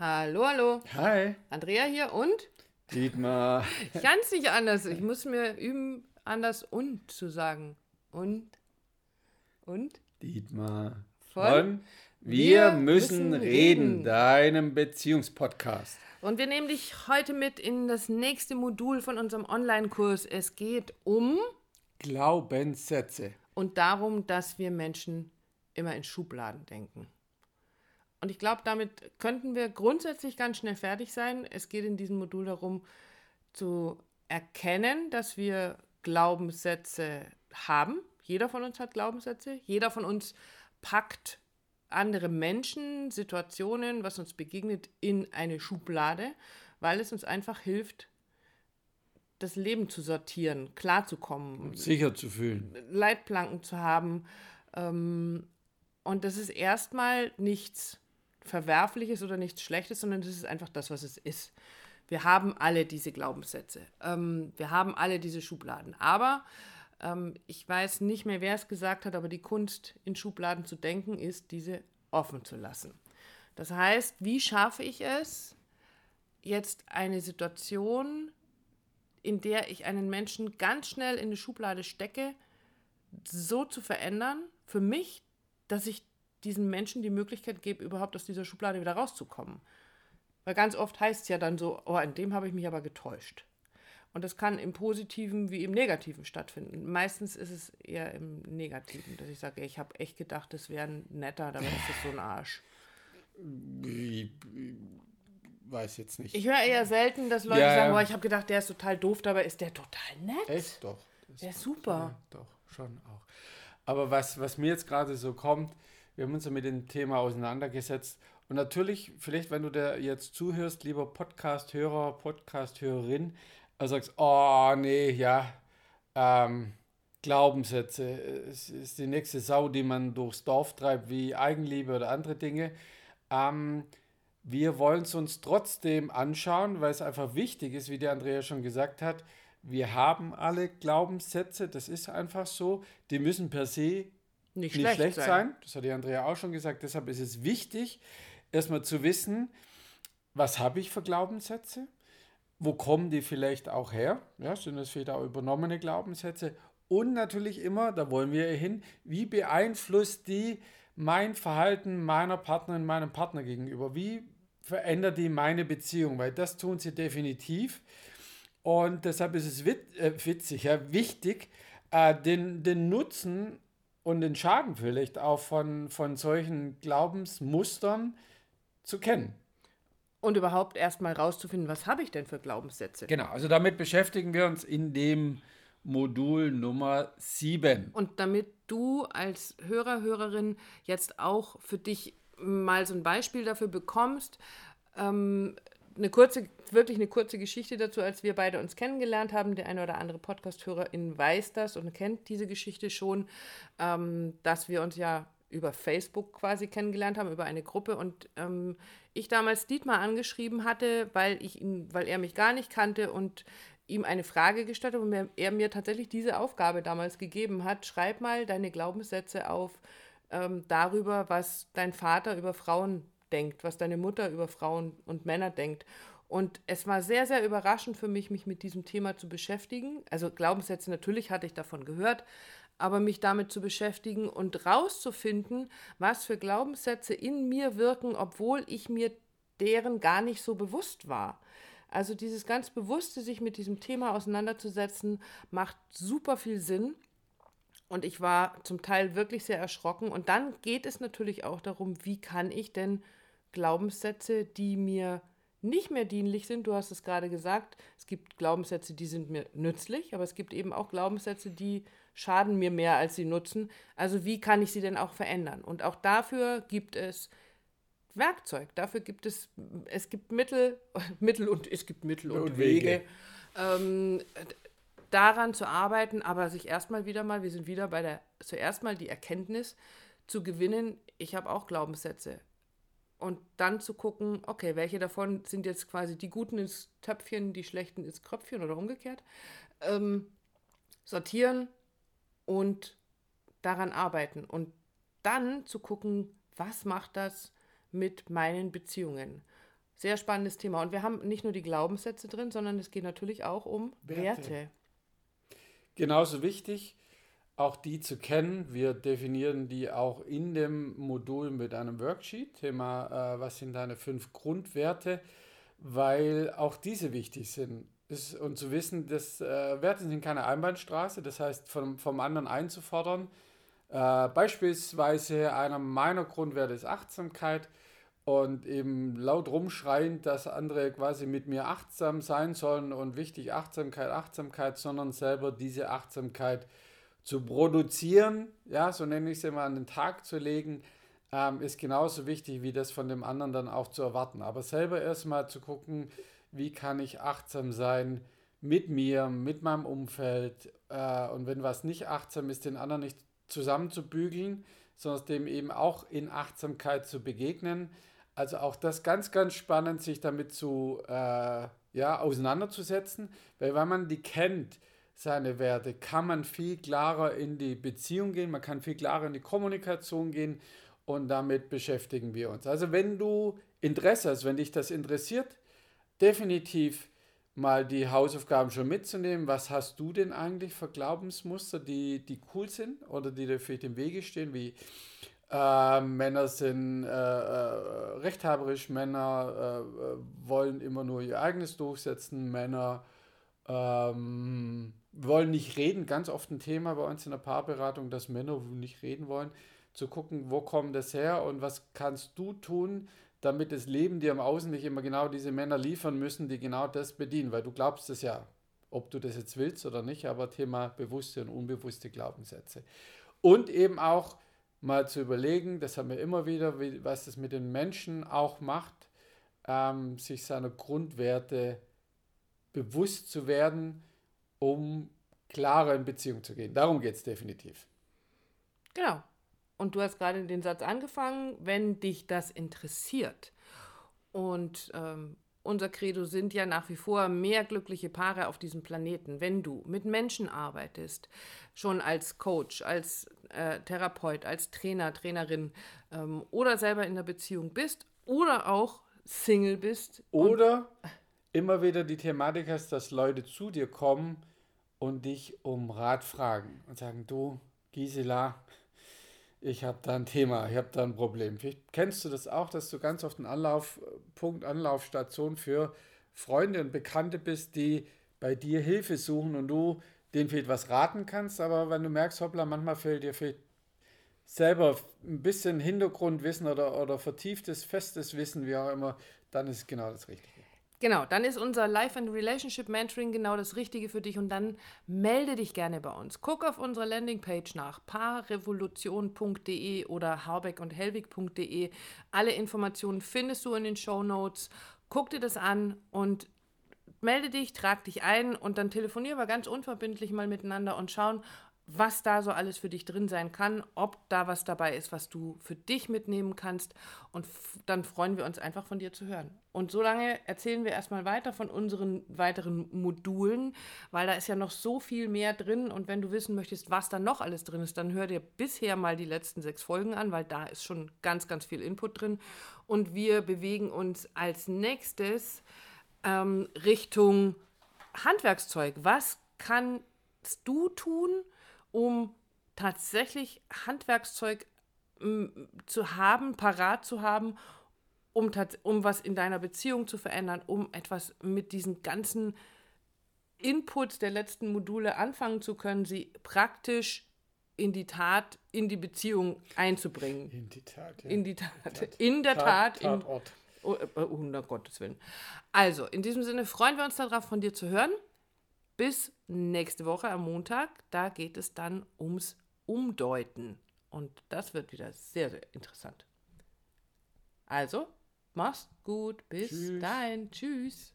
Hallo, hallo. Hi. Andrea hier und? Dietmar. Ich kann es nicht anders. Ich muss mir üben, anders und zu sagen. Und? Und? Dietmar. Von? Wir, müssen, müssen reden, reden. deinem Beziehungspodcast. Und wir nehmen dich heute mit in das nächste Modul von unserem Online-Kurs. Es geht um Glaubenssätze. und darum, dass wir Menschen immer in Schubladen denken. Und ich glaube, damit könnten wir grundsätzlich ganz schnell fertig sein. Es geht in diesem Modul darum, zu erkennen, dass wir Glaubenssätze haben. Jeder von uns hat Glaubenssätze. Jeder von uns packt andere Menschen, Situationen, was uns begegnet, in eine Schublade, weil es uns einfach hilft, das Leben zu sortieren, klarzukommen, Sicher zu fühlen. Leitplanken zu haben. Ähm, und das ist erstmal nichts Verwerfliches oder nichts Schlechtes, sondern das ist einfach das, was es ist. Wir haben alle diese Glaubenssätze. Ähm, wir haben alle diese Schubladen. Aber ähm, ich weiß nicht mehr, wer es gesagt hat, aber die Kunst, in Schubladen zu denken, ist, diese offen zu lassen. Das heißt, wie schaffe ich es, jetzt eine Situation, in der ich einen Menschen ganz schnell in eine Schublade stecke, so zu verändern, für mich, dass ich diesen Menschen die Möglichkeit gebe, überhaupt aus dieser Schublade wieder rauszukommen. Weil ganz oft heißt es ja dann so, oh, in dem habe ich mich aber getäuscht. Und das kann im Positiven wie im Negativen stattfinden. Meistens ist es eher im Negativen, dass ich sage, ich habe echt gedacht, das wäre netter, dabei ist das so ein Arsch. Ich weiß jetzt nicht. Ich höre eher selten, dass Leute Ja, sagen, oh, ich habe gedacht, der ist total doof, dabei ist der total nett. Echt? Doch. Der ist super. Ja, doch, schon auch. Aber was, was mir jetzt gerade so kommt, wir haben uns ja mit dem Thema auseinandergesetzt. Und natürlich, vielleicht, wenn du da jetzt zuhörst, lieber Podcast-Hörer, Podcast-Hörerin, also sagst, oh nee, ja, ähm, Glaubenssätze, es ist die nächste Sau, die man durchs Dorf treibt, wie Eigenliebe oder andere Dinge. Ähm, wir wollen es uns trotzdem anschauen, weil es einfach wichtig ist, wie der Andrea schon gesagt hat. Wir haben alle Glaubenssätze, das ist einfach so. Die müssen per se Nicht, nicht schlecht, sein. Das hat die Andrea auch schon gesagt. Deshalb ist es wichtig, erstmal zu wissen, was habe ich für Glaubenssätze? Wo kommen die vielleicht auch her? Ja, sind das vielleicht auch übernommene Glaubenssätze? Und natürlich immer, da wollen wir hin, wie beeinflusst die mein Verhalten meiner Partnerin, meinem Partner gegenüber? Wie verändert die meine Beziehung? Weil das tun sie definitiv. Und deshalb ist es wit äh, witzig, ja, wichtig, äh, den, den Nutzen und den Schaden vielleicht auch von, von solchen Glaubensmustern zu kennen. Und überhaupt erstmal rauszufinden, was habe ich denn für Glaubenssätze? Genau, also damit beschäftigen wir uns in dem Modul Nummer 7. Und damit du als Hörer, Hörerin jetzt auch für dich mal so ein Beispiel dafür bekommst, ähm, eine kurze, wirklich eine kurze Geschichte dazu, als wir beide uns kennengelernt haben. Der eine oder andere Podcast-Hörerin weiß das und kennt diese Geschichte schon, ähm, dass wir uns ja über Facebook quasi kennengelernt haben, über eine Gruppe und ähm, ich damals Dietmar angeschrieben hatte, weil ich ihn, weil er mich gar nicht kannte und ihm eine Frage gestellt habe und mir, er mir tatsächlich diese Aufgabe damals gegeben hat, schreib mal deine Glaubenssätze auf ähm, darüber, was dein Vater über Frauen denkt, was deine Mutter über Frauen und Männer denkt. Und es war sehr, sehr überraschend für mich, mich mit diesem Thema zu beschäftigen. Also Glaubenssätze, natürlich hatte ich davon gehört, aber mich damit zu beschäftigen und rauszufinden, was für Glaubenssätze in mir wirken, obwohl ich mir deren gar nicht so bewusst war. Also dieses ganz bewusste, sich mit diesem Thema auseinanderzusetzen, macht super viel Sinn. Und ich war zum Teil wirklich sehr erschrocken. Und dann geht es natürlich auch darum, wie kann ich denn Glaubenssätze, die mir nicht mehr dienlich sind, du hast es gerade gesagt, es gibt Glaubenssätze, die sind mir nützlich, aber es gibt eben auch Glaubenssätze, die schaden mir mehr, als sie nutzen. Also wie kann ich sie denn auch verändern? Und auch dafür gibt es Werkzeug, dafür gibt es, es gibt Mittel, Mittel und es gibt Mittel und, Und Wege, Wege. ähm, daran zu arbeiten, aber sich erstmal wieder mal, wir sind wieder bei der, zuerst mal die Erkenntnis zu gewinnen, ich habe auch Glaubenssätze. Und dann zu gucken, okay, welche davon sind jetzt quasi die Guten ins Töpfchen, die Schlechten ins Kröpfchen oder umgekehrt. Ähm, sortieren und daran arbeiten. Und dann zu gucken, was macht das mit meinen Beziehungen. Sehr spannendes Thema. Und wir haben nicht nur die Glaubenssätze drin, sondern es geht natürlich auch um Werte. Werte. Genauso wichtig, auch die zu kennen. Wir definieren die auch in dem Modul mit einem Worksheet. Thema, äh, was sind deine fünf Grundwerte, weil auch diese wichtig sind. Ist, und zu wissen, dass äh, Werte sind keine Einbahnstraße, das heißt, vom, vom anderen einzufordern. Äh, beispielsweise einer meiner Grundwerte ist Achtsamkeit und eben laut rumschreien, dass andere quasi mit mir achtsam sein sollen und wichtig Achtsamkeit, Achtsamkeit, sondern selber diese Achtsamkeit zu produzieren, ja, so nenne ich es immer, an den Tag zu legen, ähm, ist genauso wichtig, wie das von dem anderen dann auch zu erwarten. Aber selber erstmal zu gucken, wie kann ich achtsam sein mit mir, mit meinem Umfeld äh, und wenn was nicht achtsam ist, den anderen nicht zusammenzubügeln, sondern dem eben auch in Achtsamkeit zu begegnen also auch das ganz, ganz spannend, sich damit zu äh, ja, auseinanderzusetzen, weil wenn man die kennt, seine Werte, kann man viel klarer in die Beziehung gehen, man kann viel klarer in die Kommunikation gehen und damit beschäftigen wir uns. Also wenn du Interesse hast, wenn dich das interessiert, definitiv mal die Hausaufgaben schon mitzunehmen. Was hast du denn eigentlich für Glaubensmuster, die, die cool sind oder die dir vielleicht im Wege stehen, wie äh, Männer sind äh, äh, rechthaberisch, Männer äh, wollen immer nur ihr eigenes durchsetzen, Männer ähm, wollen nicht reden. Ganz oft ein Thema bei uns in der Paarberatung, dass Männer nicht reden wollen. Zu gucken, wo kommt das her und was kannst du tun, damit das Leben dir im Außen nicht immer genau diese Männer liefern müssen, die genau das bedienen, weil du glaubst es ja, ob du das jetzt willst oder nicht, aber Thema bewusste und unbewusste Glaubenssätze. Und eben auch mal zu überlegen, das haben wir immer wieder, wie, was das mit den Menschen auch macht, ähm, sich seiner Grundwerte bewusst zu werden, um klarer in Beziehung zu gehen. Darum geht es definitiv. Genau. Und du hast gerade den Satz angefangen, wenn dich das interessiert. Und ähm, unser Credo sind ja nach wie vor mehr glückliche Paare auf diesem Planeten. Wenn du mit Menschen arbeitest, schon als Coach, als äh, Therapeut, als Trainer, Trainerin ähm, oder selber in der Beziehung bist oder auch Single bist. Oder immer wieder die Thematik hast, dass Leute zu dir kommen und dich um Rat fragen und sagen, du Gisela, ich habe da ein Thema, ich habe da ein Problem. Vielleicht kennst du das auch, dass du ganz oft ein Anlaufpunkt, Anlaufstation für Freunde und Bekannte bist, die bei dir Hilfe suchen und du denen vielleicht was raten kannst, aber wenn du merkst, hoppla, manchmal fehlt dir vielleicht selber ein bisschen Hintergrundwissen oder, oder vertieftes, festes Wissen, wie auch immer, dann ist genau das Richtige. Genau, dann ist unser Life and Relationship Mentoring genau das Richtige für dich und dann melde dich gerne bei uns. Guck auf unserer Landingpage nach paarrevolution.de oder harbeck und helwig.de. Alle Informationen findest du in den Show Notes. Guck dir das an und melde dich, trag dich ein und dann telefonieren wir ganz unverbindlich mal miteinander und schauen, was da so alles für dich drin sein kann, ob da was dabei ist, was du für dich mitnehmen kannst. Und dann freuen wir uns einfach von dir zu hören. Und solange erzählen wir erstmal weiter von unseren weiteren Modulen, weil da ist ja noch so viel mehr drin. Und wenn du wissen möchtest, was da noch alles drin ist, dann hör dir bisher mal die letzten sechs Folgen an, weil da ist schon ganz, ganz viel Input drin. Und wir bewegen uns als nächstes ähm, Richtung Handwerkszeug. Was kannst du tun? Um tatsächlich Handwerkszeug zu haben, parat zu haben, um, um was in deiner Beziehung zu verändern, um etwas mit diesen ganzen Inputs der letzten Module anfangen zu können, sie praktisch in die Tat, in die Beziehung einzubringen. In die Tat, ja. In die Tat. Tat. In der Tat. Tat in, oh, oh, um Gottes Willen. Also, in diesem Sinne freuen wir uns darauf, von dir zu hören. Bis nächste Woche am Montag. Da geht es dann ums Umdeuten. Und das wird wieder sehr, sehr interessant. Also, mach's gut. Bis Tschüss. dahin. Tschüss.